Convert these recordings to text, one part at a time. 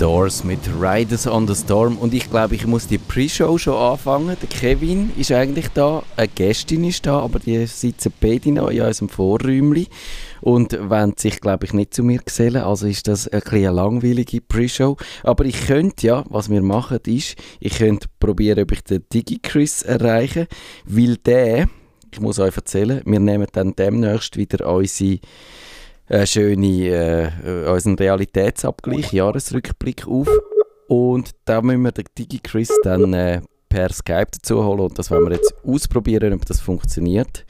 Doors mit Riders on the Storm und ich glaube, ich muss die Pre-Show schon anfangen. Der Kevin ist eigentlich da, eine Gästin ist da, aber die sitzen beide noch in unserem Vorräumchen und wollen sich, glaube ich, nicht zu mir gesellen. Also ist das ein eine langweilige Pre-Show. Aber ich könnte ja, was wir machen, ist, ich könnte probieren, ob ich den Digi-Chris erreiche, weil der, ich muss euch erzählen, wir nehmen dann demnächst wieder unsere äh, schöne, äh, unseren Realitätsabgleich, Jahresrückblick auf. Und da müssen wir den Digi-Chris dann äh, per Skype dazu holen und das wollen wir jetzt ausprobieren, ob das funktioniert.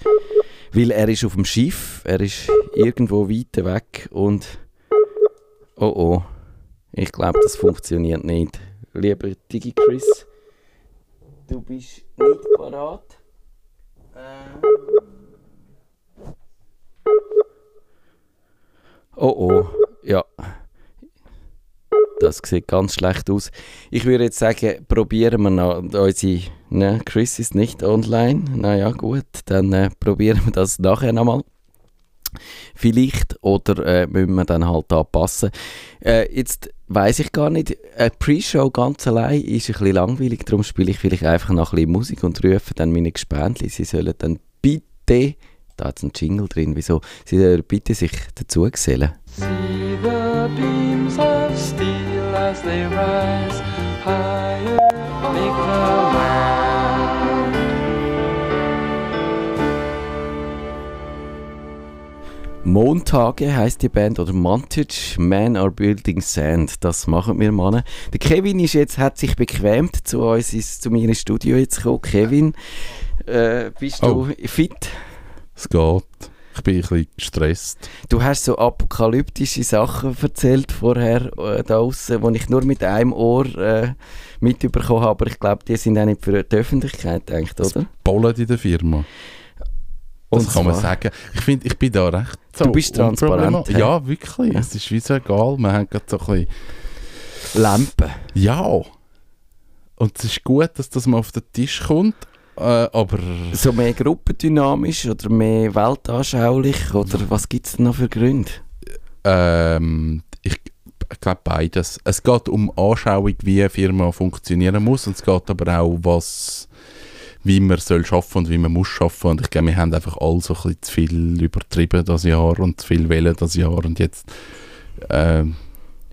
Weil er ist auf dem Schiff, er ist irgendwo weit weg und oh oh, ich glaube, das funktioniert nicht. Lieber Digi-Chris, du bist nicht parat. Ähm. Oh oh, ja. Das sieht ganz schlecht aus. Ich würde jetzt sagen, probieren wir noch unsere. Ne, Chris ist nicht online. Naja, gut, dann äh, probieren wir das nachher nochmal. Vielleicht oder äh, müssen wir dann halt anpassen. Äh, jetzt weiß ich gar nicht, eine Pre-Show ganz allein ist ein bisschen langweilig, darum spiele ich vielleicht einfach noch ein bisschen Musik und rufe dann meine Gespendli, sie sollen dann bitte da hat es einen Jingle drin. Wieso? Sie sollen bitte sich dazu gesellen. The beams of steel as they rise higher, make the land. Montage heißt die Band oder Montage Men are Building Sand. Das machen wir Mann. Der Kevin ist jetzt, hat sich bequemt zu uns zu mir ins Studio jetzt gekommen. Kevin, äh, bist oh. du fit? Es geht. Ich bin ein bisschen gestresst. Du hast so apokalyptische Sachen erzählt vorher äh, da draußen, die ich nur mit einem Ohr äh, mitbekommen habe, aber ich glaube, die sind auch nicht für die Öffentlichkeit gedacht, oder? Bollen in der Firma. Das Und kann man sagen. Ich finde, ich bin da recht so Du bist transparent. Ja, wirklich. Ja. Es ist wie so egal. Man hat gerade so ein bisschen... Lampen. Ja. Und es ist gut, dass das mal auf den Tisch kommt, äh, aber... So mehr gruppendynamisch oder mehr weltanschaulich? Oder was gibt es noch für Gründe? Ähm, ich glaube beides. Es geht um Anschauung, wie eine Firma funktionieren muss und es geht aber auch, was wie man soll schaffen und wie man muss schaffen und ich glaube, wir haben einfach alle so ein bisschen zu viel übertrieben das Jahr und zu viel wählen das Jahr und jetzt äh,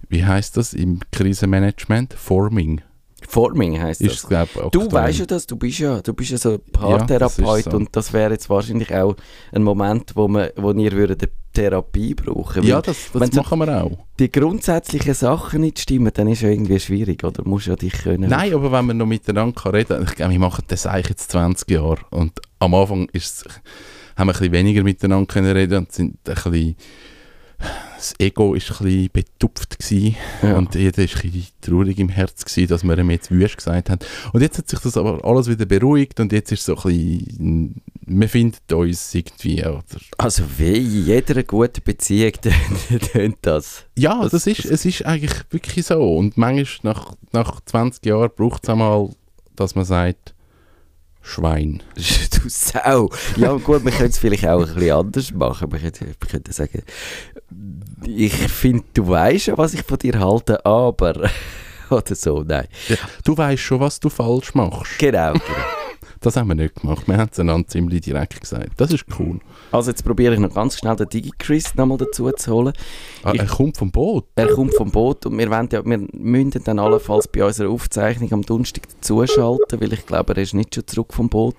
wie heißt das im Krisenmanagement? Forming. Forming heißt das. Ist, glaub, du weißt ja das, du bist ja, du bist ja so Paartherapeut ja, so. und das wäre jetzt wahrscheinlich auch ein Moment, wo, man, wo ihr würdet Therapie brauchen. Ja, das, das machen wir auch. Die grundsätzlichen Sachen nicht stimmen, dann ist es ja irgendwie schwierig, oder? Du musst ja dich können. Nein, aber wenn wir noch miteinander reden kann, ich glaube, wir machen das eigentlich jetzt 20 Jahre und am Anfang ist, haben wir ein bisschen weniger miteinander können reden und sind ein bisschen das Ego war ein bisschen betupft ja. und jeder war ein bisschen traurig im Herz, gewesen, dass wir ihm jetzt wüst gesagt haben. Und jetzt hat sich das aber alles wieder beruhigt und jetzt ist so ein bisschen, wir finden uns irgendwie. Oder also wie in jeder guten Beziehung tönt das. Ja, das, das ist, es ist eigentlich wirklich so und manchmal nach, nach 20 Jahren braucht es einmal, dass man sagt, Schwein. du Sau. Ja, gut, wir können es vielleicht auch ein bisschen anders machen. Wir könnten sagen, ich finde, du weißt ja, was ich von dir halte, aber. Oder so, nein. Ja, du weißt schon, was du falsch machst. Genau, genau. Das haben wir nicht gemacht. Wir haben es einander ziemlich direkt gesagt. Das ist cool. Also jetzt probiere ich noch ganz schnell den DigiChris nochmal dazu zu holen. Ah, ich, er kommt vom Boot? Er kommt vom Boot und wir, wollen ja, wir müssen dann allenfalls bei unserer Aufzeichnung am Donnerstag dazuschalten, weil ich glaube, er ist nicht schon zurück vom Boot.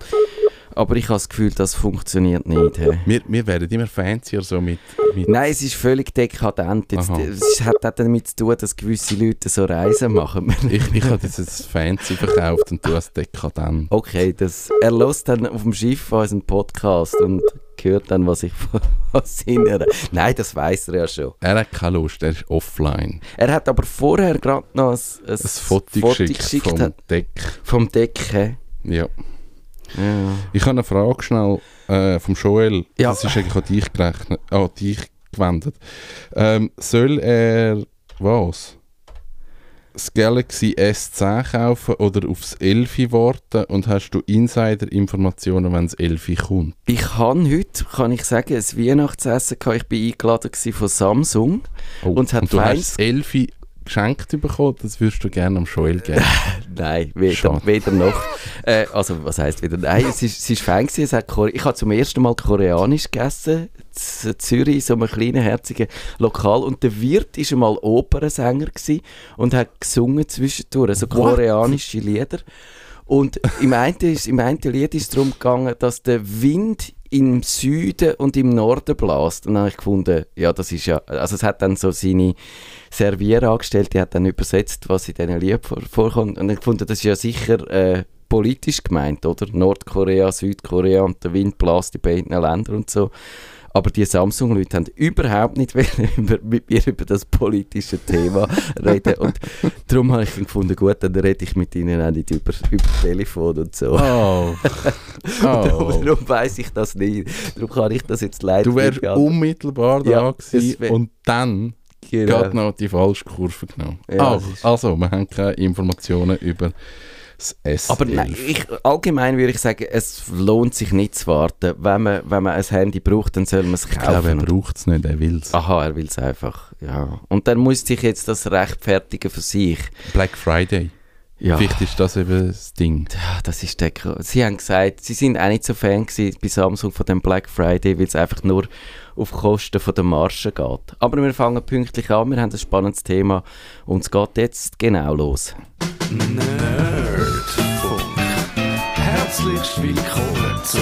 Aber ich habe das Gefühl, das funktioniert nicht. He. Wir, wir werden immer fancier so mit, mit Nein, es ist völlig dekadent. Jetzt, es hat auch damit zu tun, dass gewisse Leute so Reisen machen. ich ich habe das fancy verkauft und du hast dekadent. Okay, das, er lässt dann auf dem Schiff unseren Podcast und hört dann, was ich von Sinne. Nein, das weiß er ja schon. Er hat keine Lust, er ist offline. Er hat aber vorher gerade noch ein, ein, ein Foto, Foto geschickt, geschickt vom Deck. Vom Deck, Ja. Ja. Ich habe eine Frage schnell äh, vom Joel. Ja. Das ist eigentlich an dich, gerechnet, an dich gewendet. Ähm, soll er was? Das Galaxy S10 kaufen oder aufs Elfi warten und hast du Insider-Informationen, wenn das Elfi kommt? Ich habe heute, kann ich sagen, ein Weihnachtsessen gehabt. Ich war eingeladen von Samsung. Oh, und, hat und du hast das Elfi geschenkt bekommen, das würdest du gerne am Joel geben. Nein, weder, weder noch. Äh, also, was heisst wieder? Nein, es ist, es ist fein gewesen. Es hat ich habe zum ersten Mal Koreanisch gegessen. In Zürich, so einem kleinen, herzigen Lokal. Und der Wirt war einmal Opernsänger und hat gesungen zwischendurch, also koreanische Lieder. Und im einen, ist, im einen Lied ist es darum gegangen, dass der Wind im Süden und im Norden bläst. Und dann habe ich gefunden, ja, das ist ja, also es hat dann so seine Servierangestellte, die hat dann übersetzt, was in diesen Lied vor, vorkommt. Und ich gefunden, das ist ja sicher äh, politisch gemeint, oder? Nordkorea, Südkorea und der Wind bläst in beiden Ländern und so. Aber die Samsung-Leute haben überhaupt nicht mit mir über das politische Thema reden. Und darum habe ich gefunden, gut, dann rede ich mit ihnen auch nicht über, über Telefon und so. Oh. oh. darum, darum weiss ich das nicht. Darum kann ich das jetzt leider Du wärst unmittelbar da ja, gewesen und dann genau. geht noch die falsche Kurve genommen. Ja, oh, also, wir haben keine Informationen über das S11. Aber nein, ich, allgemein würde ich sagen, es lohnt sich nicht zu warten. Wenn man, wenn man ein Handy braucht, dann soll man es kaufen. Ich glaube, er braucht es nicht, er will es. Aha, er will es einfach, ja. Und dann muss sich jetzt das rechtfertigen für sich. Black Friday. Ja. Vielleicht ist das eben das Ding. Ja, das ist der Sie haben gesagt, sie sind auch nicht so Fan bei Samsung von dem Black Friday, weil es einfach nur auf Kosten von der Marge geht. Aber wir fangen pünktlich an, wir haben ein spannendes Thema und es geht jetzt genau los. Nerdfunk. Herzlich willkommen zum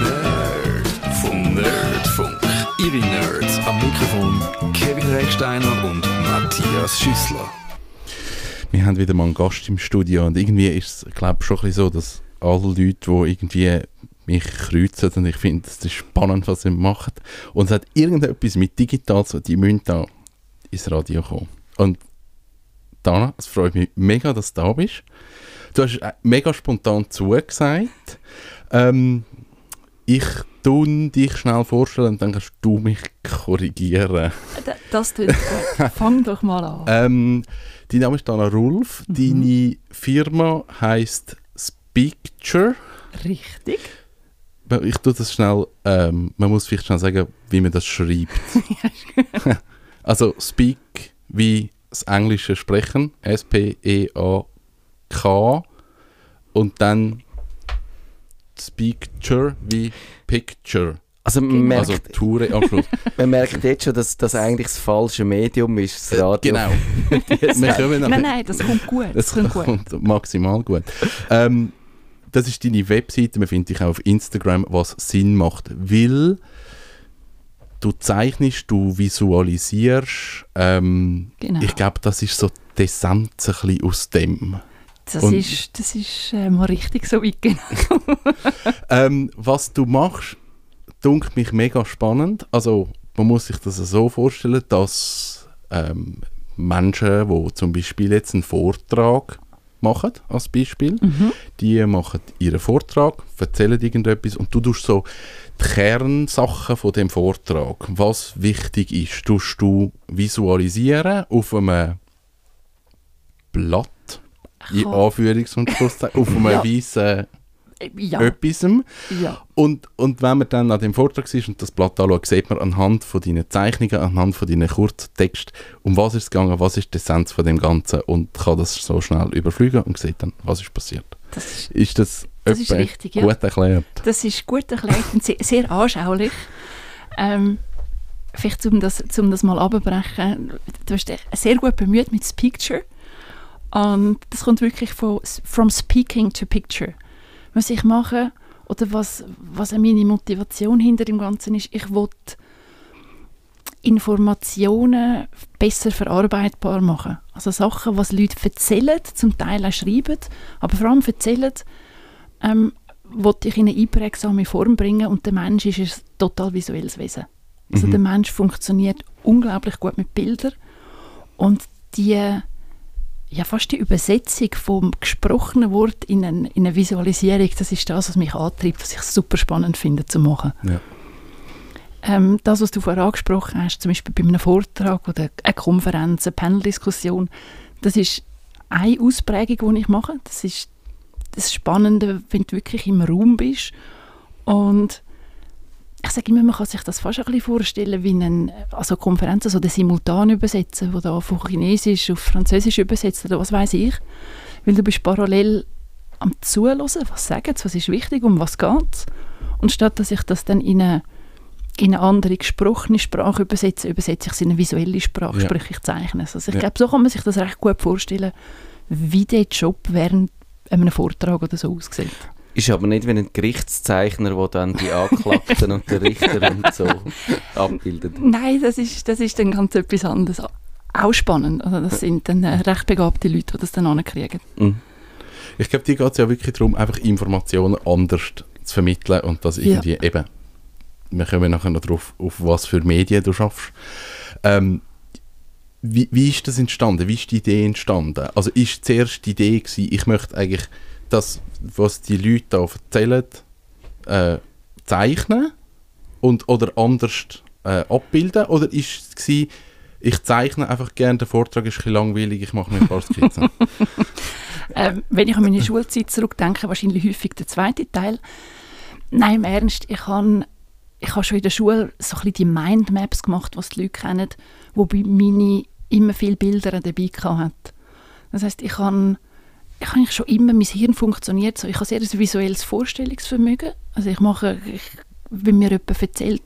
Nerd vom Nerdfunk. Ihre Nerds am Mikrofon Kevin Recksteiner und Matthias Schüssler. Wir haben wieder mal einen Gast im Studio und irgendwie ist es, glaube ich, schon so, dass alle Leute, die irgendwie mich kreuzen und ich finde, es ist spannend, was sie machen. Und es hat irgendetwas mit digital, so, die müssen da ins Radio kommen. Und Dana, es freut mich mega, dass du da bist. Du hast äh, mega spontan zugesagt. Ähm, ich tue dich schnell vorstellen und dann kannst du mich korrigieren. Das tut gut. Fang doch mal an. Ähm, dein Name ist Dana Rulf. Mhm. Deine Firma heisst Speakture. Richtig. Ich tue das schnell, ähm, man muss vielleicht schnell sagen, wie man das schreibt. also Speak wie das englische Sprechen, S-P-E-A-K und dann Speaker wie Picture. Also man genau. merkt, also Toure am Schluss. man merkt jetzt schon, dass das eigentlich das falsche Medium ist, das Radio. Genau. nein, nein, das kommt gut. Das, das kommt, kommt, maximal gut. Ähm, das ist deine Webseite, man findet dich auch auf Instagram, was Sinn macht, weil du zeichnest, du visualisierst. Ähm, genau. Ich glaube, das ist so die Essenz aus dem. Das Und, ist, das ist äh, mal richtig so weit genau. ähm, was du machst, dunkelt mich mega spannend. Also man muss sich das so vorstellen, dass ähm, Menschen, die zum Beispiel jetzt einen Vortrag machen, als Beispiel, mhm. die machen ihren Vortrag, erzählen irgendetwas und du tust so die Kernsachen von dem Vortrag, was wichtig ist, tust du visualisieren auf einem Blatt, in Anführungs- und Schlusszeichen, auf einem ja. weißen ja. etwas. Ja. Und, und wenn man dann an dem Vortrag ist und das Blatt anschaut, sieht man anhand von deinen Zeichnungen, anhand von deinen Kurztext, um was ist es gegangen, was ist die Essenz von dem Ganzen und kann das so schnell überfliegen und sieht dann, was ist passiert. Das ist, ist das das ist richtig, ja. Gut erklärt. Das ist gut erklärt und sehr, sehr anschaulich. Ähm, vielleicht um das, um das mal abzubrechen, du hast dich sehr gut bemüht mit das Picture. Und das kommt wirklich von from speaking to picture. Was ich mache oder was, was meine Motivation hinter dem Ganzen ist, ich will Informationen besser verarbeitbar machen. Also Sachen, was Leute erzählen, zum Teil auch schreiben, aber vor allem erzählen, ähm, wollte ich in eine einprägsame Form bringen und der Mensch ist ein total visuelles Wesen. Also mhm. der Mensch funktioniert unglaublich gut mit Bildern und die ja, fast die Übersetzung vom gesprochenen Wort in, ein, in eine Visualisierung, das ist das, was mich antreibt, was ich super spannend finde zu machen. Ja. Ähm, das, was du vorher angesprochen hast, zum Beispiel bei einem Vortrag oder einer Konferenz, eine Paneldiskussion, das ist eine Ausprägung, die ich mache. Das ist das Spannende, wenn du wirklich im Raum bist und ich sage immer, man kann sich das fast ein bisschen vorstellen wie eine also Konferenz, also simultan übersetzen, wo da von Chinesisch auf Französisch übersetzt oder was weiß ich. Weil du bist parallel am Zuhören, was sagen sie, was ist wichtig, um was geht es. Und statt dass ich das dann in eine, in eine andere gesprochene Sprache übersetze, übersetze ich es in eine visuelle Sprache, Ja. sprich ich zeichne es. Also ich Ja. glaube, so kann man sich das recht gut vorstellen, wie der Job während einem Vortrag oder so aussieht. Ist aber nicht wie ein Gerichtszeichner, der dann die Anklagten und den Richter und so abbildet. Nein, das ist, das ist dann ganz etwas anderes. Auch spannend. Also das sind dann äh, recht begabte Leute, die das dann ankriegen. Mhm. Ich glaube, dir geht es ja wirklich darum, einfach Informationen anders zu vermitteln und das Ja. irgendwie eben, wir kommen nachher noch drauf, auf was für Medien du schaffst. Ähm, wie, wie ist das entstanden? Wie ist die Idee entstanden? Also ist zuerst die Idee gewesen, ich möchte eigentlich das, was die Leute da erzählen, äh, zeichnen und, oder anders äh, abbilden? Oder ist es gewesen, ich zeichne einfach gerne, der Vortrag ist ein langweilig, ich mache mir ein paar Skizzen? Ähm, wenn ich an meine Schulzeit zurückdenke, wahrscheinlich häufig der zweite Teil. Nein, im Ernst, ich habe ich habe schon in der Schule so ein bisschen die Mindmaps gemacht, was die Leute kennen, wobei meine immer viele Bilder dabei hat. Das heißt, ich habe ich habe schon immer, mein Hirn funktioniert so, ich habe sehr ein visuelles Vorstellungsvermögen. Also ich mache, ich, wenn mir jemand erzählt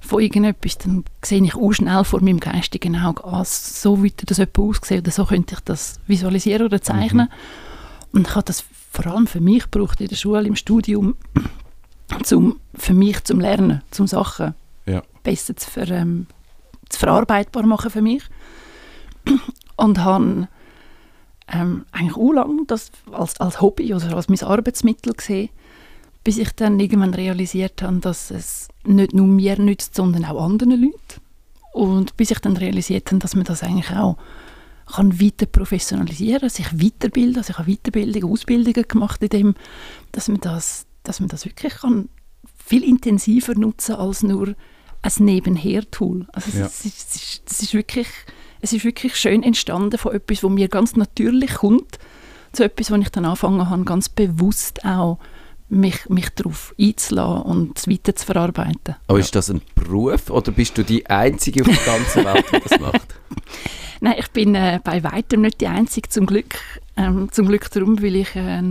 von irgendetwas, dann sehe ich auch schnell vor meinem geistigen Auge, ah, so würde das jemand aussehen oder so könnte ich das visualisieren oder zeichnen. Und ich habe das vor allem für mich gebraucht in der Schule, im Studium, zum, für mich zum Lernen, zum Sachen Ja. besser zu, ver, ähm, zu verarbeitbar machen für mich. Und habe ähm, eigentlich auch lange das als, als Hobby oder als mein Arbeitsmittel gesehen, bis ich dann irgendwann realisiert habe, dass es nicht nur mir nützt, sondern auch anderen Leuten. Und bis ich dann realisiert habe, dass man das eigentlich auch kann weiter professionalisieren, sich weiterbilden. Also ich habe Weiterbildung, Ausbildungen gemacht in dem, dass man das, dass man das wirklich kann viel intensiver nutzen als nur ein Nebenher-Tool. Also Ja. es, ist, es, ist, es, ist wirklich, es ist wirklich schön entstanden von etwas, was mir ganz natürlich kommt, zu etwas, wo ich dann angefangen habe, ganz bewusst auch mich, mich darauf einzulassen und es weiter zu verarbeiten. Aber ist das ein Beruf oder bist du die Einzige auf der ganzen Welt, die das macht? Nein, ich bin äh, bei weitem nicht die Einzige, zum Glück. Ähm, zum Glück darum, weil ich äh,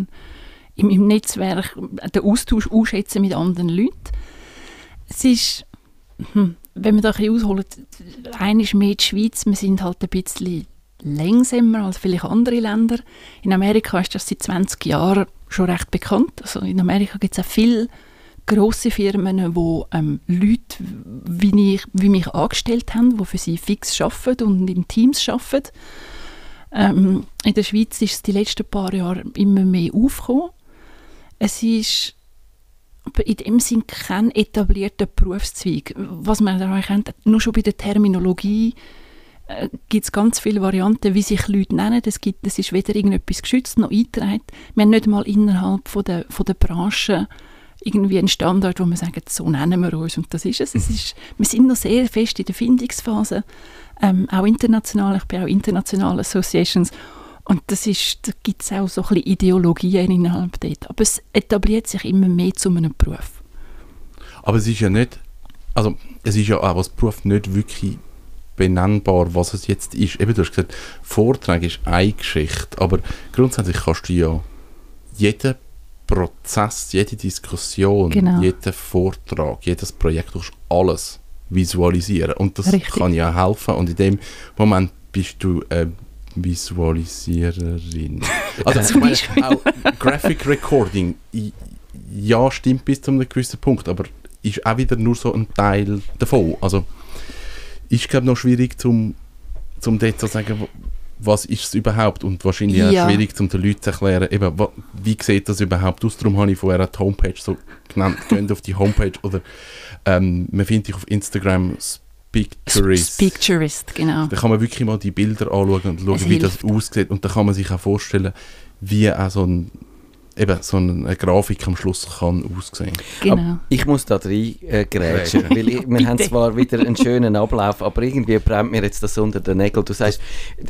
im, Netzwerk den Austausch ausschätze mit anderen Leuten. Es ist, hm, wenn wir da ein bisschen ausholen, eine ist mehr die Schweiz, wir sind halt ein bisschen langsamer als vielleicht andere Länder. In Amerika ist das seit 20 Jahren schon recht bekannt. Also in Amerika gibt es auch viele grosse Firmen, die ähm, Leute wie, ich, wie mich angestellt haben, die für sie fix arbeiten und in Teams arbeiten. Ähm, in der Schweiz ist es die letzten paar Jahre immer mehr aufgekommen. Es ist aber in dem Sinn kein etablierter Berufszweig. Was man daran kennt, nur schon bei der Terminologie äh, gibt es ganz viele Varianten, wie sich Leute nennen. Es, gibt, es ist weder irgendetwas geschützt noch eingetragen. Wir haben nicht mal innerhalb von der, von der Branche irgendwie einen Standard, wo man sagt, so nennen wir uns und das ist es. es ist, wir sind noch sehr fest in der Findungsphase, ähm, auch international. Ich bin auch international Associations und das ist, da gibt es auch so ein bisschen Ideologien innerhalb dort. Aber es etabliert sich immer mehr zu einem Beruf. Aber es ist ja nicht, also es ist ja auch als Beruf nicht wirklich benennbar, was es jetzt ist. Eben, du hast gesagt, Vortrag ist eine Geschichte, aber grundsätzlich kannst du ja jeden Prozess, jede Diskussion, Genau. jeden Vortrag, jedes Projekt, du kannst alles visualisieren und das Richtig. kann ja helfen und in dem Moment bist du eine Visualisiererin. Also Zum Beispiel. auch Graphic Recording, ja, stimmt bis zu einem gewissen Punkt, aber ist auch wieder nur so ein Teil davon. Also ist glaube noch schwierig zum, zum dort zu sagen, was ist es überhaupt und wahrscheinlich Ja. auch schwierig zum den Leuten zu erklären, eben, wie sieht das überhaupt aus. Darum habe ich vorher die Homepage so genannt, geht auf die Homepage oder ähm, man findet dich auf Instagram Speaktourist. Picturist, genau. Da kann man wirklich mal die Bilder anschauen und schauen, Es wie das hilft. aussieht. Und da kann man sich auch vorstellen, wie auch so ein eben so eine Grafik am Schluss kann aussehen. Genau. Ich muss da rein äh, grätschen, weil ich, wir haben zwar wieder einen schönen Ablauf, aber irgendwie brennt mir jetzt das unter den Nägeln. Du sagst,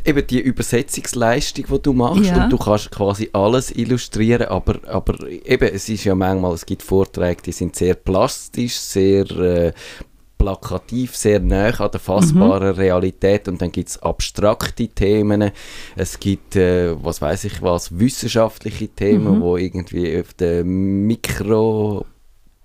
eben die Übersetzungsleistung, die du machst Ja. und du kannst quasi alles illustrieren, aber, aber eben, es ist ja manchmal, es gibt Vorträge, die sind sehr plastisch, sehr äh, plakativ, sehr nah an der fassbaren Realität und dann gibt es abstrakte Themen, es gibt, äh, was weiß ich was, wissenschaftliche Themen, Mhm. wo irgendwie auf der Mikro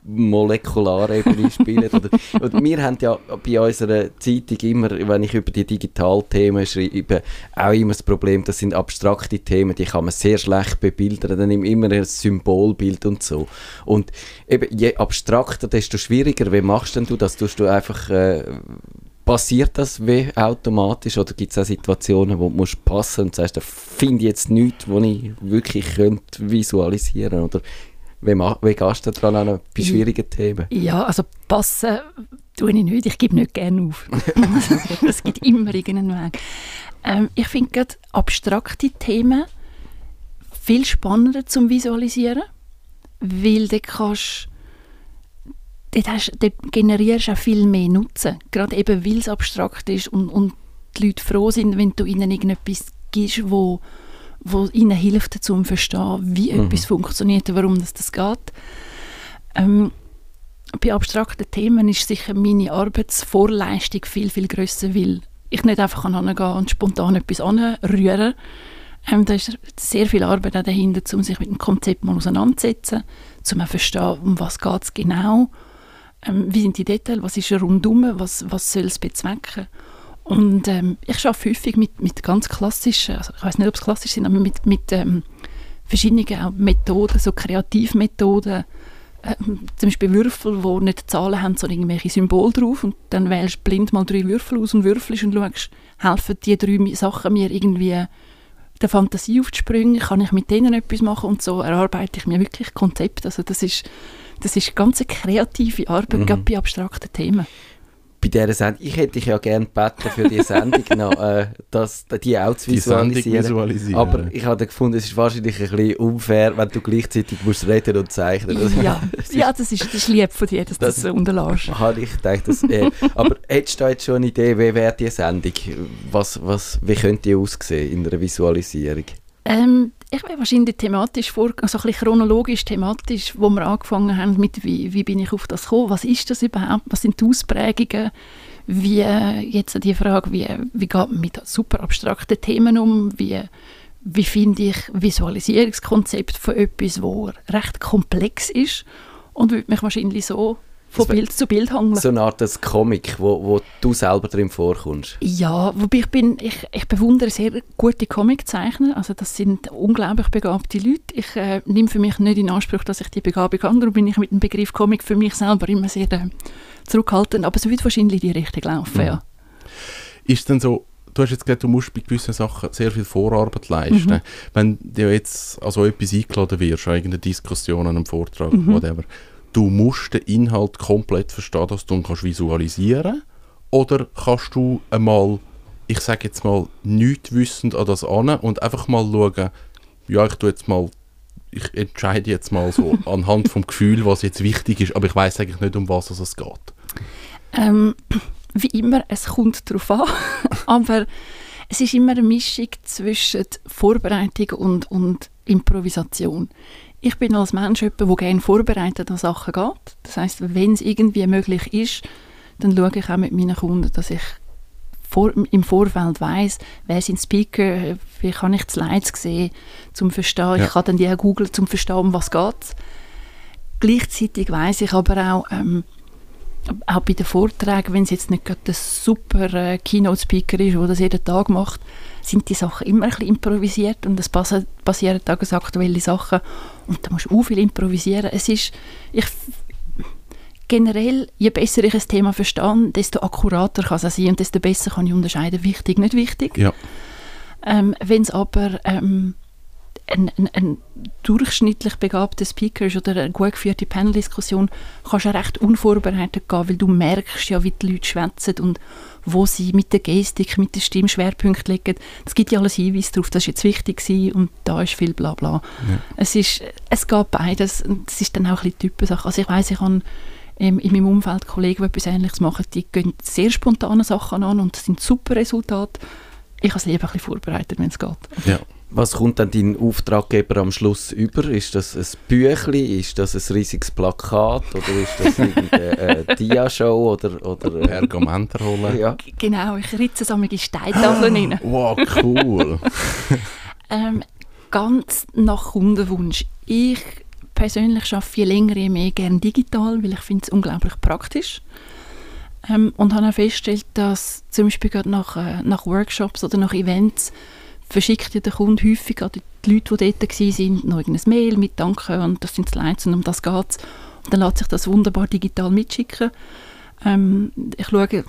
Molekularebene spielen. Oder, oder wir haben ja bei unserer Zeitung immer, wenn ich über die Digitalthemen schreibe, auch immer das Problem, das sind abstrakte Themen, die kann man sehr schlecht bebildern, dann nimmt immer ein Symbolbild und so. Und eben, je abstrakter, desto schwieriger. Wie machst denn du das? Tust du einfach... Äh, Passiert das wie automatisch oder gibt es auch Situationen, wo du musst passen und sagst, da finde ich jetzt nichts, was ich wirklich könnte visualisieren oder wie, wie gehst du dran an bei schwierigen Themen? Ja, also passen tue ich nicht. Ich gebe nicht gerne auf. es gibt immer irgendeinen Weg. Ähm, ich finde gerade abstrakte Themen viel spannender zum Visualisieren, weil dort kannst dort, hast, dort generierst du auch viel mehr Nutzen. Gerade eben, weil es abstrakt ist und, und die Leute froh sind, wenn du ihnen irgendetwas gibst, wo, wo ihnen hilft, zu verstehen, wie Mhm. etwas funktioniert und warum das, das geht. Ähm, bei abstrakten Themen ist sicher meine Arbeitsvorleistung viel, viel grösser, weil ich nicht einfach kann hingehen und spontan etwas anrühren ähm, Da ist sehr viel Arbeit dahinter, um sich mit dem Konzept mal auseinanderzusetzen, um zu verstehen, um was geht es genau, ähm, wie sind die Details, was ist rundum, was, was soll es bezwecken. Und ähm, ich arbeite häufig mit, mit ganz klassischen, also ich weiß nicht, ob es klassisch sind, aber mit, mit ähm, verschiedenen Methoden, so Kreativmethoden, ähm, zum Beispiel Würfel, die nicht Zahlen haben, sondern irgendwelche Symbole drauf und dann wählst du blind mal drei Würfel aus und würfelst und schaust, helfen die drei Sachen mir irgendwie der Fantasie aufzuspringen, kann ich mit denen etwas machen und so erarbeite ich mir wirklich Konzepte. Also das ist, das ist ganz eine kreative Arbeit, Mhm. gerade bei abstrakten Themen. Bei dieser Sendung, ich hätte dich ja gerne gebeten für die Sendung noch, äh, das, die auch zu visualisieren. visualisieren. Aber ich habe gefunden, es ist wahrscheinlich ein bisschen unfair, wenn du gleichzeitig musst reden und zeichnen. Das, Ja, ja das, ist, das ist lieb von dir, dass du Das- das, das unterlässt. habe ich gedacht, dass, äh, aber hättest du jetzt schon eine Idee, wie wäre die Sendung? Was, was, wie könnte die aussehen in einer Visualisierung? Ähm, ich wäre wahrscheinlich thematisch vor, also ein bisschen chronologisch thematisch, wo wir angefangen haben mit, wie, wie bin ich auf das gekommen, was ist das überhaupt, was sind die Ausprägungen, wie äh, jetzt die Frage, wie, wie geht man mit super abstrakten Themen um, wie, wie finde ich Visualisierungskonzept von etwas, wo recht komplex ist? Und würde mich wahrscheinlich so von wär- Bild zu Bild hangeln. So eine Art des Comic, wo, wo du selber drin vorkommst. Ja, wobei ich bin, ich, ich bewundere sehr gute Comiczeichner, also das sind unglaublich begabte Leute. Ich äh, nehme für mich nicht in Anspruch, dass ich die Begabung habe, darum bin ich mit dem Begriff Comic für mich selber immer sehr äh, zurückhaltend, aber es wird wahrscheinlich in die Richtung laufen, Mhm. ja. ist denn so, du hast jetzt gesagt, du musst bei gewissen Sachen sehr viel Vorarbeit leisten. Mhm. Wenn du jetzt also etwas eingeladen wirst, an irgendeine Diskussion, an einem Vortrag, Mhm. whatever, du musst den Inhalt komplett verstehen, dass du ihn kannst visualisieren Oder kannst du einmal, ich sage jetzt mal, nichts wissend an das an und einfach mal schauen, ja, ich tue jetzt mal ich entscheide jetzt mal so anhand vom Gefühl, was jetzt wichtig ist, aber ich weiß eigentlich nicht, um was es geht. Ähm, wie immer, es kommt darauf an, aber es ist immer eine Mischung zwischen Vorbereitung und, und Improvisation. Ich bin als Mensch jemand, der gerne vorbereitet an Sachen geht. Das heißt, wenn es irgendwie möglich ist, dann schaue ich auch mit meinen Kunden, dass ich vor, im Vorfeld weiß, wer sind Speaker, wie kann ich die Slides sehen, zum Verstehen. Ja. Ich kann dann die auch googeln, zum Verstehen, um was geht Gleichzeitig weiß ich aber auch, ähm, auch bei den Vorträgen, wenn es jetzt nicht gerade der super äh, Keynote-Speaker ist, der das jeden Tag macht, sind die Sachen immer ein bisschen improvisiert und es passen- passieren tagesaktuelle Sachen und da musst du auch viel improvisieren. Es ist, ich, generell, je besser ich ein Thema verstehe, desto akkurater kann es sein und desto besser kann ich unterscheiden, wichtig, nicht wichtig. Ja. Ähm, Wenn es aber ähm, ein, ein, ein durchschnittlich begabter Speaker ist oder eine gut geführte Paneldiskussion, kannst du ja recht unvorbereitet gehen, weil du merkst ja, wie die Leute schwätzen und wo sie mit der Gestik, mit der Stimme Schwerpunkt legen. Es gibt ja alles Hinweise darauf, das ist jetzt wichtig gewesen und da ist viel bla bla. Ja. Es, ist, es geht beides und es ist dann auch ein bisschen Typensache. Also ich weiss, ich habe ähm, in meinem Umfeld Kollegen, die etwas Ähnliches machen, die gehen sehr spontane Sachen an und das sind super Resultate. Ich habe es lieber ein bisschen vorbereitet, wenn es geht. Ja. Was kommt dann dein Auftraggeber am Schluss über? Ist das ein Büchli? Ist das ein riesiges Plakat? Oder ist das irgendeine äh, Dia-Show? Oder, oder, äh, Pergament holen. ja. Genau, ich ritze an meine Steintafeln rein. Wow, cool. Ähm, ganz nach Kundenwunsch. Ich persönlich arbeite je länger, je mehr gerne digital, weil ich finde es unglaublich praktisch. Ähm, und habe auch festgestellt, dass zum Beispiel gerade nach, äh, nach Workshops oder nach Events verschickt ja der Kunde häufig an die Leute, die dort waren, noch irgendein Mail mit Danke und das sind Slides und um das geht es. Und dann lässt sich das wunderbar digital mitschicken. Ähm, ich schaue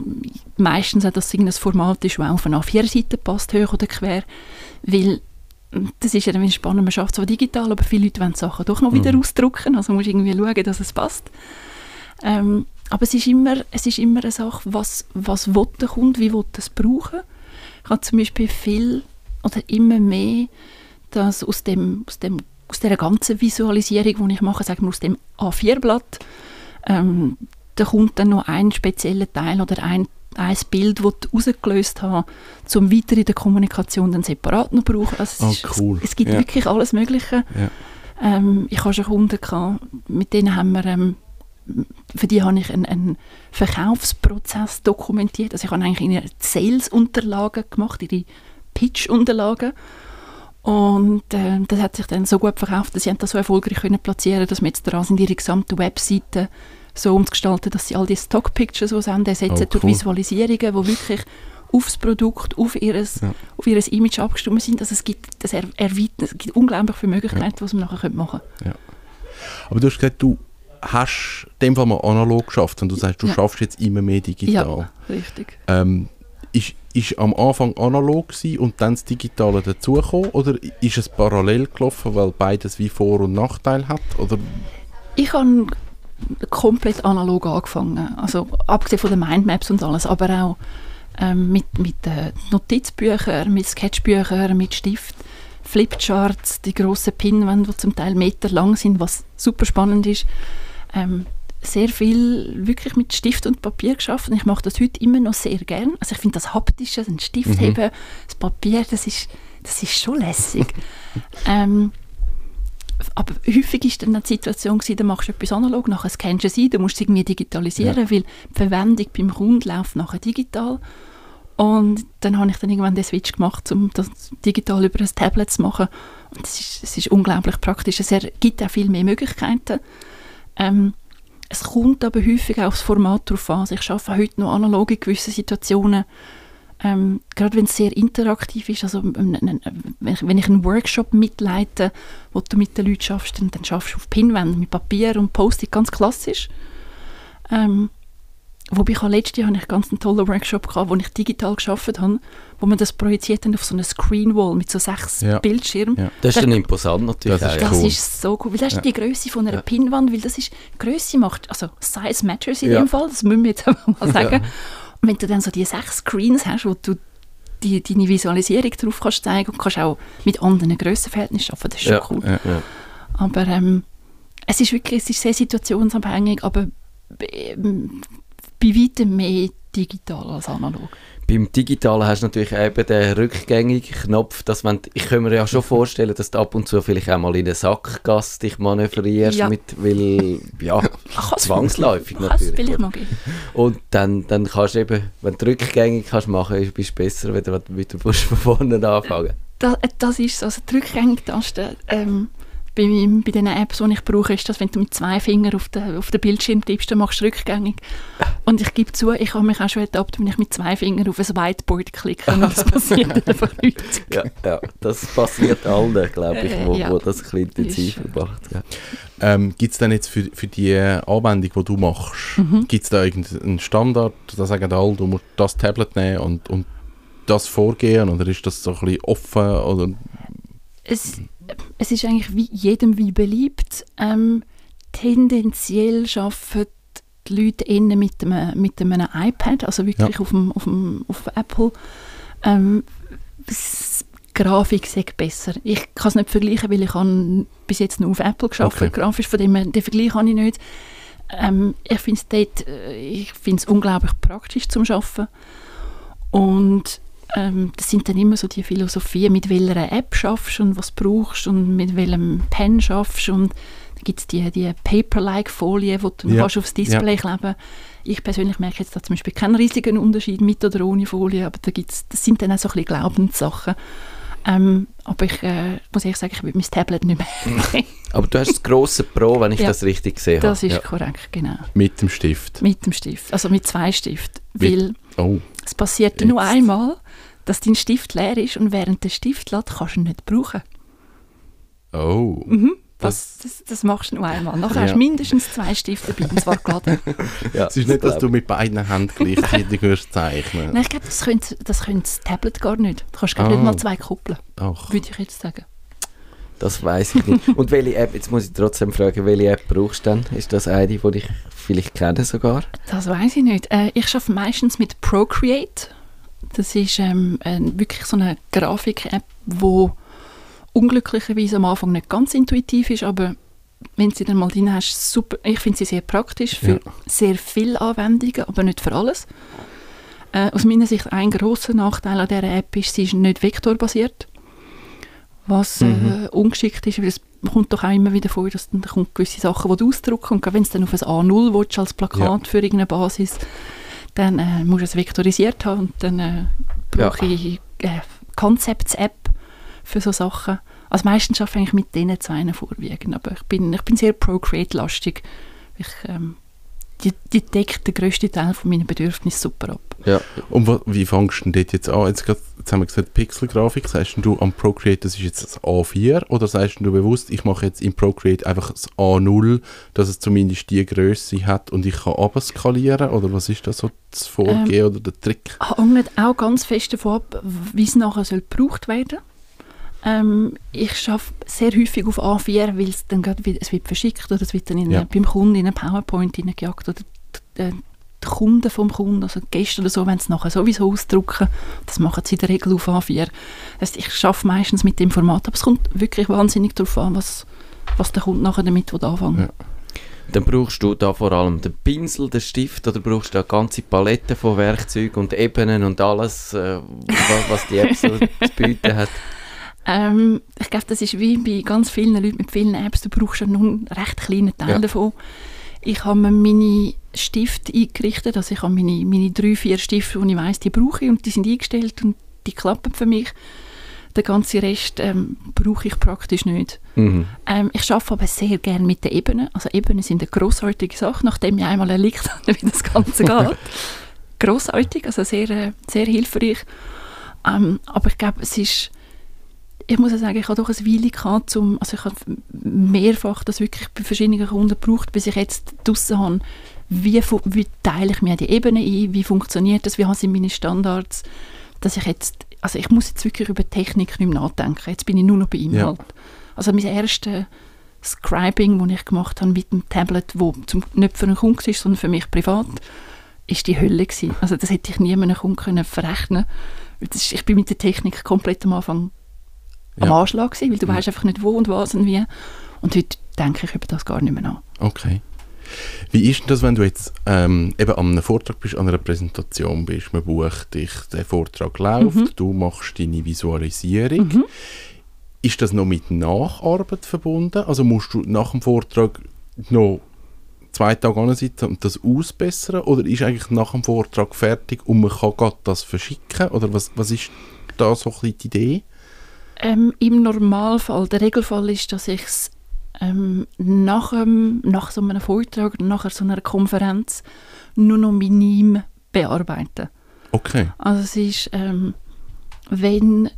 meistens auch, dass es Format ist, das auf eine A4-Seite passt, hoch oder quer, weil das ist ja dann spannend, man schafft zwar digital, aber viele Leute wollen Sachen doch noch wieder Mhm. ausdrucken, also musst du irgendwie schauen, dass es passt. Ähm, aber es ist immer, es ist immer eine Sache, was, was will der Kunde, wie will er es brauchen. Ich habe zum Beispiel viel oder immer mehr, dass aus, dem, aus, dem, aus dieser ganzen Visualisierung, die ich mache, sagen wir aus dem A4-Blatt, ähm, da kommt dann noch ein spezieller Teil oder ein, ein Bild, das du rausgelöst hast, um weiter in der Kommunikation dann separat noch brauchen. Also es, Oh, ist, cool. es, es gibt Ja. wirklich alles Mögliche. Ja. Ähm, ich habe schon Kunden gehabt, mit denen haben wir, ähm, für die habe ich einen, einen Verkaufsprozess dokumentiert. Also ich habe eigentlich ihre Sales-Unterlagen gemacht, ihre Pitch-Unterlagen. Und äh, das hat sich dann so gut verkauft, dass sie das so erfolgreich können platzieren dass wir jetzt dran sind, ihre gesamte Webseite so umzugestalten, dass sie all die Stock-Pictures, die sie haben, ersetzen Oh, durch cool. Visualisierungen, die wirklich aufs Produkt, auf ihr, Ja. auf ihres Image abgestimmt sind. Also es gibt, das er, erweitert, es gibt unglaublich viele Möglichkeiten, was man nachher machen könnte. Aber du hast gesagt, du hast in dem Fall mal analog geschafft und du sagst, du Ja. schaffst jetzt immer mehr digital. Ja, richtig. Ähm, ist, ist am Anfang analog und dann das Digitale dazugekommen oder ist es parallel gelaufen, weil beides wie Vor- und Nachteil hat? Oder? Ich habe komplett analog angefangen. Also abgesehen von den Mindmaps und alles, aber auch ähm, mit, mit äh, Notizbüchern, mit Sketchbüchern, mit Stift, Flipcharts, die grossen Pinwände, die zum Teil meterlang sind, was super spannend ist. Ähm, sehr viel wirklich mit Stift und Papier geschafft und ich mache das heute immer noch sehr gern. Also ich finde das Haptische, den Stift Mhm. heben, das Papier, das ist, das ist schon lässig. ähm, aber häufig ist dann die Situation gewesen, da machst du etwas analog, nachher scannst du es ein, du musst es irgendwie digitalisieren, weil die Verwendung beim Kunden läuft nachher digital. Und dann habe ich dann irgendwann den Switch gemacht, um das digital über ein Tablet zu machen. Und es ist, es ist unglaublich praktisch. Es gibt auch viel mehr Möglichkeiten. Ähm, es kommt aber häufig auch aufs Format drauf an. Also ich arbeite heute noch analog in gewissen Situationen. Ähm, gerade wenn es sehr interaktiv ist, also ähm, wenn ich, wenn ich einen Workshop mitleite, wo du mit den Leuten schaffst, dann, dann schaffst du auf Pinwänden mit Papier und Post-it ganz klassisch. Ähm, wobei ich habe letztes Jahr hatte ich ganz einen tollen Workshop gehabt, wo ich digital geschafft habe, wo man das projiziert dann auf so eine Screenwall mit so sechs Ja. Bildschirmen. Ja. Das ist dann imposant natürlich. Das ist. Das Cool. ist so cool, weil das ist Ja. die Größe von einer Ja. Pinnwand, weil das ist, Größe macht, also Size matters in Ja. dem Fall, das müssen wir jetzt einfach mal sagen. Und wenn du dann so die sechs Screens hast, wo du die, deine Visualisierung drauf kannst zeigen und kannst auch mit anderen Grössenverhältnissen arbeiten, das ist schon Ja. cool. Ja. Ja. Aber ähm, es ist wirklich, es ist sehr situationsabhängig, aber ähm, bei weitem mehr digital als analog. Beim Digitalen hast du natürlich eben den rückgängigen Knopf, dass wenn, ich kann mir ja schon vorstellen, dass du ab und zu vielleicht auch mal in eine Sackgasse dich manövrierst, Ja. mit, weil, ja, zwangsläufig natürlich. vielleicht geben. Und dann, dann kannst du eben, wenn du rückgängig kannst machen, bist du besser, wenn du wieder musst von vorne anfangen. Das, das ist so. Also die Rückgängig-Taste ähm, bei, bei den Apps, die ich brauche, ist das, wenn du mit zwei Fingern auf den, auf den Bildschirm tippst, dann machst du rückgängig. Und ich gebe zu, ich habe mich auch schon ertappt, wenn ich mit zwei Fingern auf ein Whiteboard klicke und das passiert einfach nichts. Ja, ja, das passiert allen, glaube ich, Äh, wo, ja. wo das ein bisschen intensiver macht. Ja. Ähm, gibt es denn jetzt für, für die Anwendung, die du machst, Mhm. gibt es da irgendeinen Standard, da sagen alle, du musst das Tablet nehmen und, und das vorgehen oder ist das so ein bisschen offen? Oder? Es, es ist eigentlich wie jedem wie beliebt. Ähm, tendenziell arbeiten die Leute innen mit einem, mit einem iPad, also wirklich auf, dem, auf, dem, auf Apple. Ähm, Grafik sagt besser. Ich kann es nicht vergleichen, weil ich habe bis jetzt nur auf Apple geschafft, Okay. grafisch, von dem den Vergleich habe ich nicht. Ähm, ich finde es dort, äh, ich finde es unglaublich praktisch zum Arbeiten. Und ähm, das sind dann immer so die Philosophien, mit welcher App schaffst und was brauchst und mit welchem Pen schaffst und dann gibt es die, die Paper-like-Folie, die du Ja, kannst aufs Display kleben Ich persönlich merke jetzt da zum Beispiel keinen riesigen Unterschied mit oder ohne Folie, aber da gibt's, das sind dann auch so ein bisschen Glaubenssachen. Ähm, aber ich äh, muss ehrlich sagen, ich will mein Tablet nicht mehr. Aber du hast das grosse Pro, wenn ich Ja. das richtig gesehen habe. das ist ja. korrekt, genau. Mit dem Stift. Mit dem Stift, also mit zwei Stiften. Weil Oh, es passiert Jetzt. nur einmal, dass dein Stift leer ist und während der Stift lädt, kannst du ihn nicht brauchen. oh. Mhm. Das, Das, das, machst du nur einmal. Nachher Ja. hast du mindestens zwei Stifte dabei, und zwar geladen. Ja, es ist nicht, dass du mit beiden Händen gleichzeitig würdest zeichnen. Nein, ich glaube, das könnte, das das Tablet gar nicht. Du kannst glaub, Ah. nicht mal zwei koppeln, Ach, würde ich jetzt sagen. Das weiß ich nicht. Und welche App, jetzt muss ich trotzdem fragen, welche App brauchst du dann? Ist das eine, die ich vielleicht kenne sogar? Das weiß ich nicht. Äh, ich arbeite meistens mit Procreate. Das ist ähm, ein, wirklich so eine Grafik-App, die unglücklicherweise am Anfang nicht ganz intuitiv ist, aber wenn du sie dann mal drin hast, super. Ich finde sie sehr praktisch für Ja. sehr viele Anwendungen, aber nicht für alles. Äh, aus meiner Sicht ein großer Nachteil an dieser App ist, sie ist nicht vektorbasiert. Was Mhm. äh, ungeschickt ist, weil es kommt doch auch immer wieder vor, dass dann da kommt gewisse Sachen, die du ausdrucken und wenn es dann auf ein A0 willst, als Plakat für irgendeine Basis, dann äh, musst du es vektorisiert haben und dann äh, brauche ich äh, Concepts-App für so Sachen. Also meistens arbeite ich mit diesen zwei vorwiegend, aber ich bin, ich bin sehr Procreate-lastig. Ich, ähm, die, die deckt den grössten Teil von meinen Bedürfnissen super ab. Ja. Und wie fängst du denn dort jetzt an? Jetzt, grad- jetzt haben wir gesagt, Pixelgrafik. Sagst du am Procreate, das ist jetzt das A4? Oder sagst du bewusst, ich mache jetzt im Procreate einfach das A0, dass es zumindest die Größe hat und ich kann abskalieren? Oder was ist da so das Vorgehen oder der Trick? hängt auch ganz fest davon ab, wie es nachher soll gebraucht werden ähm, Ich arbeite sehr häufig auf A4, weil es dann gerade es wird verschickt oder es wird dann in Ja. beim Kunden in eine PowerPoint hineingejagt oder die, die, die Kunden vom Kunden, also Gäste oder so, wenn sie es nachher sowieso ausdrucken, das machen sie in der Regel auf A4. Das heißt, ich arbeite meistens mit dem Format, aber es kommt wirklich wahnsinnig darauf an, was, was der Kunde nachher damit anfangen Ja. Dann brauchst du da vor allem den Pinsel, den Stift oder brauchst du eine ganze Palette von Werkzeugen und Ebenen und alles, äh, was, was die App so zu bieten hat. Ähm, ich glaube, das ist wie bei ganz vielen Leuten mit vielen Apps, du brauchst ja nur einen recht kleinen Teil Ja. davon. Ich habe mir meine Stifte eingerichtet, also ich habe meine, meine drei, vier Stifte, die ich weiss, die brauche ich und die sind eingestellt und die klappen für mich. Den ganzen Rest ähm, brauche ich praktisch nicht. Mhm. Ähm, ich arbeite aber sehr gerne mit den Ebenen. Also Ebenen sind eine grossartige Sache, nachdem ich einmal erlebt habe, wie das Ganze geht. grossartig, also sehr, äh, sehr hilfreich. Ähm, aber ich glaube, es ist, ich muss ja sagen, ich habe doch ein Weile gehabt, zum, also ich habe mehrfach das wirklich bei verschiedenen Kunden gebraucht, bis ich jetzt draussen habe, wie, wie teile ich mir die Ebenen ein, wie funktioniert das, wie haben sie meine Standards, dass ich jetzt, also ich muss jetzt wirklich über Technik nicht mehr nachdenken, jetzt bin ich nur noch bei Inhalt. Also mein erstes Scribing, das ich gemacht habe mit dem Tablet, wo zum, nicht für einen Kunden war, sondern für mich privat, ist die Hölle gewesen. Also das hätte ich nie einem Kunden verrechnen können. Ist, ich bin mit der Technik komplett am Anfang am Ja. Anschlag gewesen, weil du Mhm. weißt einfach nicht wo und was und wie. Und heute denke ich über das gar nicht mehr nach. Okay. Wie ist denn das, wenn du jetzt ähm, eben an einem Vortrag bist, an einer Präsentation bist, man bucht dich, der Vortrag läuft, Mhm. du machst deine Visualisierung. Ist das noch mit Nacharbeit verbunden? Also musst du nach dem Vortrag noch zwei Tage ansitzen und das ausbessern? Oder ist eigentlich nach dem Vortrag fertig und man kann das verschicken? Oder was, was ist da so ein bisschen die Idee? Ähm, Im Normalfall, der Regelfall ist, dass ich es ähm, nach, dem- nach so einem Vortrag, nach so einer Konferenz nur noch minim bearbeite. Okay. Also es ist, ähm, wenn,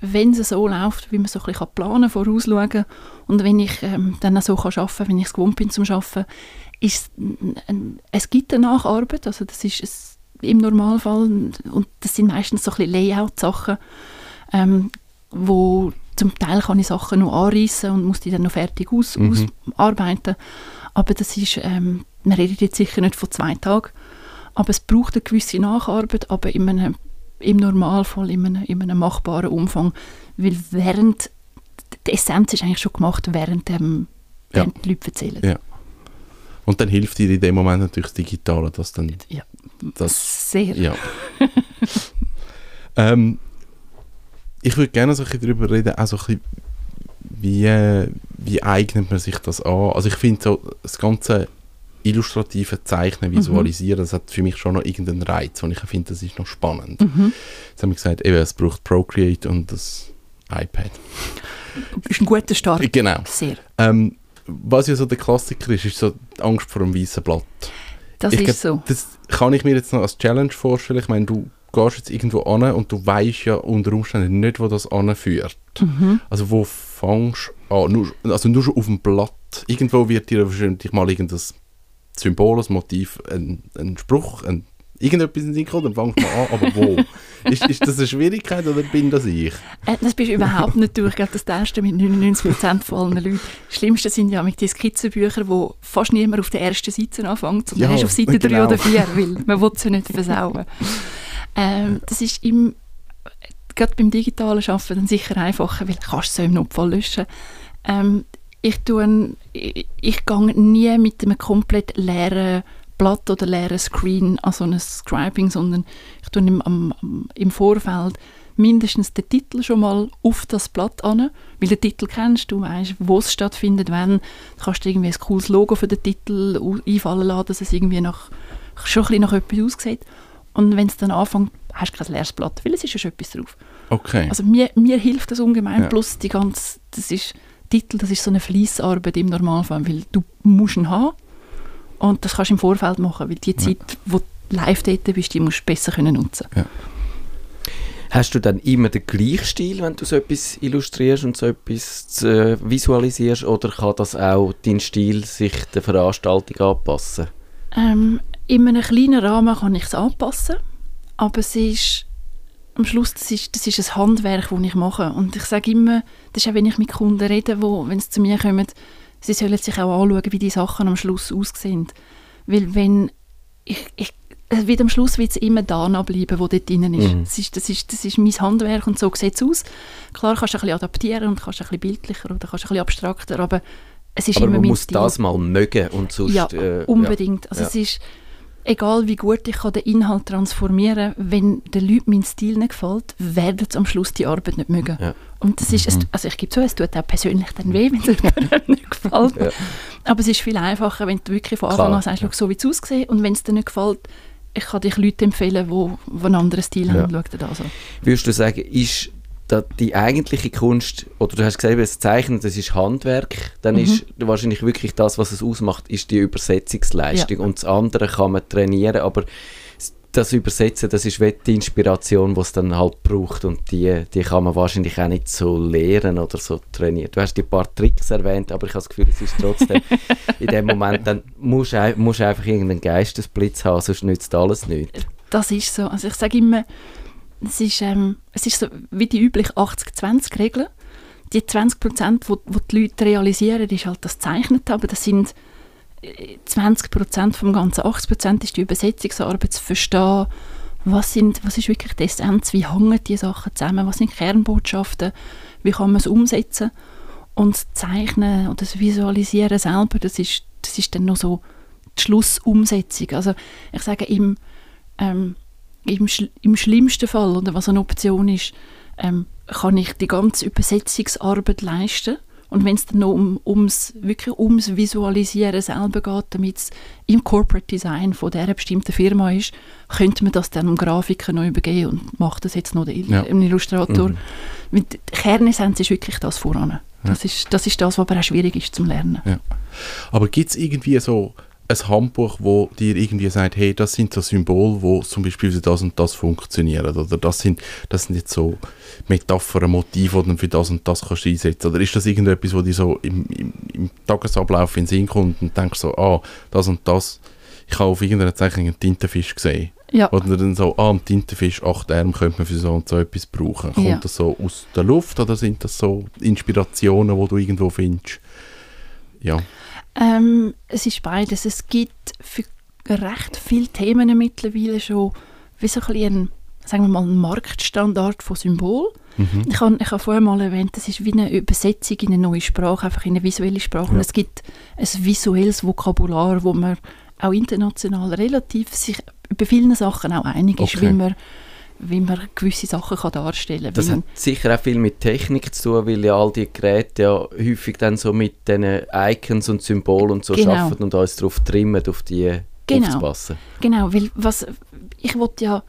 wenn es so läuft, wie man so ein bisschen planen kann, vorausschauen und wenn ich ähm, dann so kann arbeiten kann, wenn ich es gewohnt bin zum Arbeiten, ist n- es gibt eine Nacharbeit, also das ist es im Normalfall und das sind meistens so ein bisschen Layout-Sachen, ähm, wo zum Teil kann ich Sachen noch anreißen und muss die dann noch fertig aus, Mhm. ausarbeiten. Aber das ist, ähm, wir reden jetzt sicher nicht von zwei Tagen, aber es braucht eine gewisse Nacharbeit, aber in einem, im Normalfall in einem, in einem machbaren Umfang, weil während, die Essenz ist eigentlich schon gemacht, während, ähm, Ja. während die Leute erzählen. Ja. Und dann hilft dir in dem Moment natürlich das Digitale, dass dann Ja. das Sehr. Ja. ähm, ich würde gerne so ein bisschen darüber reden, auch so ein bisschen, wie, äh, wie eignet man sich das an? Also ich finde so, das ganze illustrative Zeichnen, Visualisieren, das hat für mich schon noch irgendeinen Reiz, und ich finde, das ist noch spannend. Mhm. Jetzt haben wir gesagt, eben, es braucht Procreate und das iPad. Ist ein guter Start. Genau. Sehr. Ähm, was ja so der Klassiker ist, ist so die Angst vor dem weißen Blatt. Das ich ist glaub, so. Das kann ich mir jetzt noch als Challenge vorstellen. Ich meine, du gehst jetzt irgendwo an und du weißt ja unter Umständen nicht, wo das anführt. Mhm. Also wo fängst du an? Nur, also nur schon auf dem Blatt. Irgendwo wird dir wahrscheinlich mal irgendein Symbol, ein Motiv, ein, ein Spruch, ein, irgendetwas in den Sinn kommen, dann fängst du mal an, aber wo? ist, ist das eine Schwierigkeit oder bin das ich? Äh, Das bist du überhaupt nicht durch. Ich glaube, das teilst du mit 99% von allen Leuten. Das Schlimmste sind ja mit den Skizzenbüchern, wo fast niemand auf der ersten Seite anfängt, sondern Ja, erst auf Seite 3 genau. oder 4, weil man will sie nicht versauen. Ähm, das ist im, gerade beim digitalen Arbeiten dann sicher einfacher, weil du kannst es im Notfall löschen. Ähm, ich, tue, ich, ich gehe nie mit einem komplett leeren Blatt oder leeren Screen an so ein Scribing, sondern ich tue im, am, im Vorfeld mindestens den Titel schon mal auf das Blatt an, weil den Titel kennst, du weißt, wo es stattfindet, wenn, du kannst irgendwie ein cooles Logo für den Titel einfallen lassen, dass es irgendwie nach, schon ein bisschen nach etwas aussieht. Und wenn es dann anfängt, hast du kein leeres Blatt, weil es ist ja schon etwas drauf. Okay. Also mir, mir hilft das ungemein, Ja. plus die ganze, das ist, Titel, das ist so eine Fleissarbeit im Normalfall, weil du musst ihn haben und das kannst du im Vorfeld machen, weil die Zeit, wo du live dort bist, die musst du besser können nutzen Hast du dann immer den gleichen Stil, wenn du so etwas illustrierst und so etwas äh, visualisierst, oder kann das auch dein Stil sich der Veranstaltung anpassen? ähm, In einem kleinen Rahmen kann ich es anpassen, aber es ist am Schluss, das ist, das ist ein Handwerk, das ich mache. Und ich sage immer, das ist auch, wenn ich mit Kunden rede, wo, wenn sie zu mir kommen, sie sollen sich auch anschauen, wie die Sachen am Schluss aussehen. Weil wenn, ich, ich, es wird am Schluss wird es immer da bleiben, wo dort drin ist. Mhm. Das ist. Das ist. Das ist mein Handwerk und so sieht es aus. Klar kannst du ein bisschen adaptieren und kannst ein bisschen bildlicher oder kannst ein bisschen abstrakter, aber es ist Aber immer man muss Stil. das mal mögen und sonst... Ja, äh, Unbedingt. Also Ja. es ist, egal wie gut ich kann den Inhalt transformieren wenn den Leuten mein Stil nicht gefällt, werden sie am Schluss die Arbeit nicht mögen. Ja. Und das ist, es, also ich gebe zu, es tut auch persönlich dann weh, wenn es jemandem nicht gefällt. Ja. Aber es ist viel einfacher, wenn du wirklich von Anfang an sagst, schau, so wie es aussieht und wenn es dir nicht gefällt, ich kann dich Leute empfehlen, die einen anderen Stil Ja. haben, schau dir das an. Würdest du sagen, ist die eigentliche Kunst, oder du hast gesagt, das Zeichnen, das ist Handwerk, dann Mhm. ist wahrscheinlich wirklich das, was es ausmacht, ist die Übersetzungsleistung. Und das andere kann man trainieren, aber das Übersetzen, das ist die Inspiration, die es dann halt braucht und die, die kann man wahrscheinlich auch nicht so lehren oder so trainieren. Du hast die paar Tricks erwähnt, aber ich habe das Gefühl, es ist trotzdem in dem Moment, dann musst du ein- musst einfach irgendeinen Geistesblitz haben, sonst nützt alles nichts. Das ist so. Also ich sage immer, es ist, ähm, es ist so wie die übliche 80-20-Regel. Die 20 Prozent, wo, wo die Leute realisieren, ist halt das Zeichnen, aber das sind äh, 20 Prozent vom Ganzen. 80 Prozent ist die Übersetzungsarbeit zu verstehen, was, sind, was ist wirklich die Essenz, wie hängen die Sachen zusammen, was sind Kernbotschaften, wie kann man es umsetzen. Und das Zeichnen oder das Visualisieren selber, das ist, das ist dann noch so die Schlussumsetzung. Also ich sage, im, ähm, im, schl im schlimmsten Fall, oder was eine Option ist, ähm, kann ich die ganze Übersetzungsarbeit leisten. Und wenn es dann noch um, ums, wirklich ums Visualisieren selber geht, damit es im Corporate Design von dieser bestimmten Firma ist, könnte man das dann um Grafiker noch übergeben und macht das jetzt noch der Ja. ein Illustrator. Mhm. Die Kernessenz ist wirklich das voran. Das, ist, das ist das, was aber auch schwierig ist zum Lernen. Aber gibt es irgendwie so ein Handbuch, wo dir irgendwie sagt, hey, das sind so Symbole, wo zum Beispiel für das und das funktionieren oder das sind, das sind jetzt so Metaphern, Motive, die du für das und das kannst einsetzen oder ist das irgendetwas, wo dir so im, im, im Tagesablauf in den Sinn kommt und denkst so, ah, das und das ich habe auf irgendeiner Zeichnung einen Tintenfisch gesehen. Ja, Oder dann so, ah, ein Tintenfisch, acht Arme könnte man für so und so etwas brauchen. Kommt Ja. das so aus der Luft oder sind das so Inspirationen, die du irgendwo findest? Ja, ähm, es ist beides. Es gibt für recht viele Themen mittlerweile schon wie so ein bisschen sagen wir mal, ein Marktstandard von Symbol. mhm. Ich habe ich hab vorher mal erwähnt, das ist wie eine Übersetzung in eine neue Sprache, einfach in eine visuelle Sprache. Und Ja. es gibt ein visuelles Vokabular, wo man auch international relativ sich über viele Sachen auch einig ist, Okay. wie man, wie man gewisse Sachen kann darstellen kann. Das hat sicher auch viel mit Technik zu tun, weil ja all die Geräte ja häufig dann so mit diesen Icons und Symbolen und so Genau. arbeiten und uns darauf trimmen, auf die Genau. aufzupassen. Genau, weil was, ich wollte ja,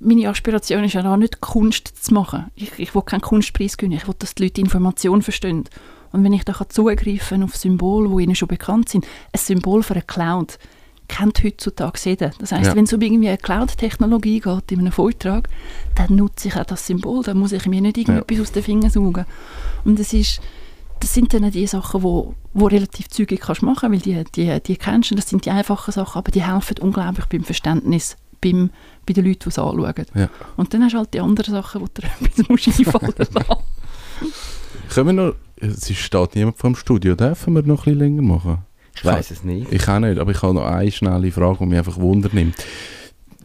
meine Aspiration ist ja auch nicht Kunst zu machen. Ich, ich will keinen Kunstpreis gewinnen, ich will, dass die Leute Informationen verstehen. Und wenn ich da kann zugreifen auf Symbole, die ihnen schon bekannt sind, ein Symbol für eine Cloud kennt heutzutage jeder. Das heisst, Ja. wenn es um irgendwie eine Cloud-Technologie geht in einem Vortrag, dann nutze ich auch das Symbol, dann muss ich mir nicht irgendetwas aus den Fingern saugen. Und das ist das sind dann die Sachen, wo, wo relativ zügig kannst machen, weil die, die, die kennst du, das sind die einfachen Sachen, aber die helfen unglaublich beim Verständnis beim, bei den Leuten, die es anschauen. Ja. Und dann hast du halt die anderen Sachen, wo dir etwas musst einfallen lassen. Können wir noch, es steht niemand vor dem Studio, dürfen wir noch ein bisschen länger machen? Ich weiß es nicht. Ich auch nicht, aber ich habe noch eine schnelle Frage, die mich einfach wundernimmt.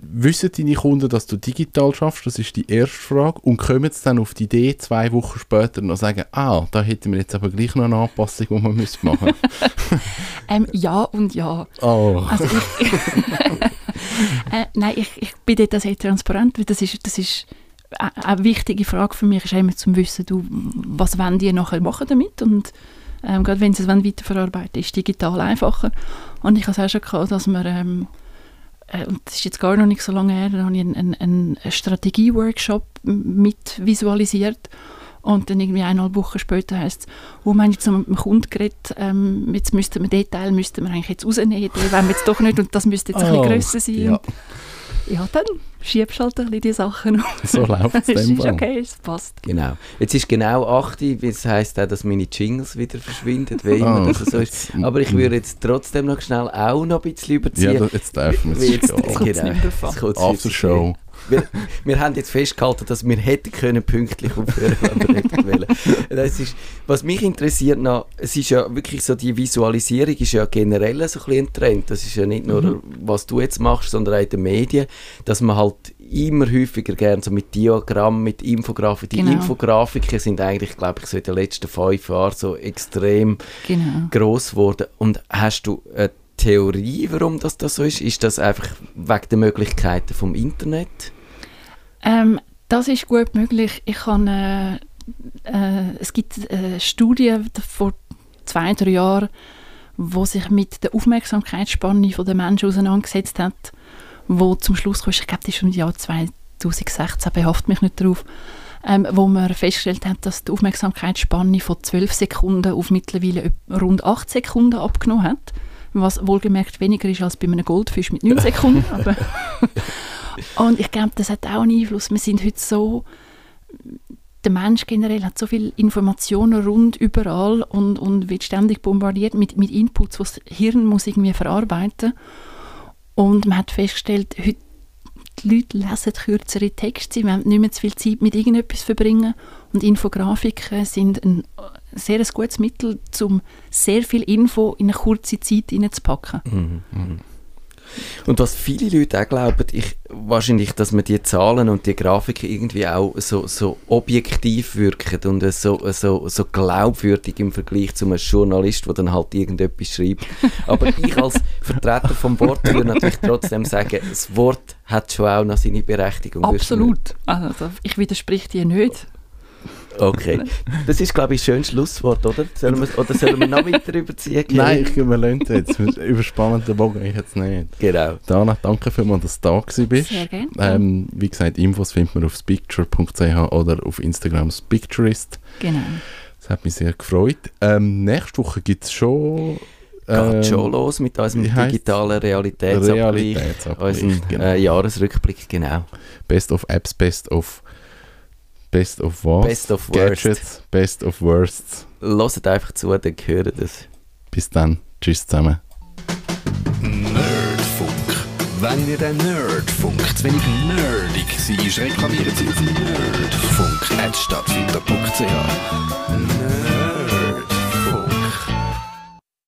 Wissen deine Kunden, dass du digital schaffst? Das ist die erste Frage. Und kommen sie dann auf die Idee, zwei Wochen später noch sagen, ah, da hätten wir jetzt aber gleich noch eine Anpassung, die wir müssen machen ähm, ja und ja. Oh. Also ich, äh, nein, ich, ich bin dort sehr transparent, weil das ist, das ist eine wichtige Frage für mich, ist immer zum Wissen, du, was wollen die nachher machen damit und ähm, gerade wenn sie es wollen weiterverarbeiten ist digital einfacher. Und ich habe es auch schon gehabt, dass wir, ähm, äh, und das ist jetzt gar noch nicht so lange her, da habe ich einen, einen, einen Strategie-Workshop mit visualisiert und dann irgendwie eineinhalb Wochen später heisst es, wo man jetzt mit dem Kunden geredet, ähm, jetzt müssten wir den Teil müssten wir eigentlich jetzt rausnehmen, den wollen wir jetzt doch nicht und das müsste jetzt ein Oh, bisschen grösser sein. ja. Ja, dann schiebst du halt ein bisschen die Sachen auf. So läuft es Es dem ist okay, es passt. Genau. Jetzt ist genau 8 Uhr, das heisst auch, dass meine Jingles wieder verschwinden, wie immer das so ist. Aber ich würde jetzt trotzdem noch schnell auch noch ein bisschen überziehen. Ja, da, jetzt dürfen wir Weil es. jetzt. Jetzt genau, jetzt kommt's After nicht Show. Wir, wir haben jetzt festgehalten, dass wir hätten können pünktlich aufhören, wenn wir hätten wollen. Das ist, was mich interessiert noch, es ist ja wirklich so, die Visualisierung ist ja generell so ein bisschen ein Trend. Das ist ja nicht nur, Mhm. was du jetzt machst, sondern auch in den Medien, dass man halt immer häufiger gerne so mit Diagrammen, mit Infografik, die Genau. Infografiken sind eigentlich, glaube ich, so in den letzten fünf Jahren so extrem Genau. groß geworden. Und hast du eine Theorie, warum das, das so ist? Ist das einfach wegen der Möglichkeiten vom Internet? Ähm, das ist gut möglich. Ich habe, äh, äh, es gibt eine Studie vor zwei, drei Jahren, wo sich mit der Aufmerksamkeitsspanne der Menschen auseinandergesetzt hat, wo zum Schluss kam, ich glaube, das ist schon im Jahr 2016, behaft mich nicht darauf, ähm, wo man festgestellt hat, dass die Aufmerksamkeitsspanne von 12 Sekunden auf mittlerweile rund 8 Sekunden abgenommen hat, was wohlgemerkt weniger ist als bei einem Goldfisch mit 9 Sekunden, und ich glaube, das hat auch einen Einfluss. Wir sind heute so, der Mensch generell hat so viele Informationen rund überall und, und wird ständig bombardiert mit, mit Inputs, die das Hirn muss irgendwie verarbeiten Und man hat festgestellt, heute die Leute lesen kürzere Texte, sie wollen nicht mehr zu viel Zeit mit irgendetwas verbringen und Infografiken sind ein sehr ein gutes Mittel, um sehr viel Info in eine kurze Zeit hineinzupacken. Mhm. Und was viele Leute auch glauben, ich, wahrscheinlich, dass man die Zahlen und die Grafiken irgendwie auch so, so objektiv wirken und äh, so, äh, so, so glaubwürdig im Vergleich zu einem Journalist, der dann halt irgendetwas schreibt. Aber ich als Vertreter vom Wort würde natürlich trotzdem sagen, das Wort hat schon auch noch seine Berechtigung. Absolut. Also, ich widerspreche dir nicht. Okay. Das ist, glaube ich, ein schönes Schlusswort, oder? Sollen wir, oder sollen wir noch weiter überziehen? Nein, ich lassen jetzt. Überspannenden Bogen ich jetzt nicht. Genau. Dana, danke vielmals, dass du da bist. Sehr gerne. Ähm, wie gesagt, Infos findet man auf spicture.ch oder auf Instagram Spicturist. Genau. Das hat mich sehr gefreut. Ähm, nächste Woche gibt es schon... Geht ähm, schon los mit unserem digitalen Realitätsabgleich. Realitätsabgleich, Unseren genau. äh, Jahresrückblick, genau. Best of Apps, Best of... Best of was? Best of Worst. Gadgets, Best of Worsts. Hört einfach zu, dann hören das. Bis dann. Tschüss zusammen. Nerdfunk. Wenn ihr den Nerdfunk zu wenig nerdig seid, reklamiert sie auf nerdfunk.stadtfinder.ch.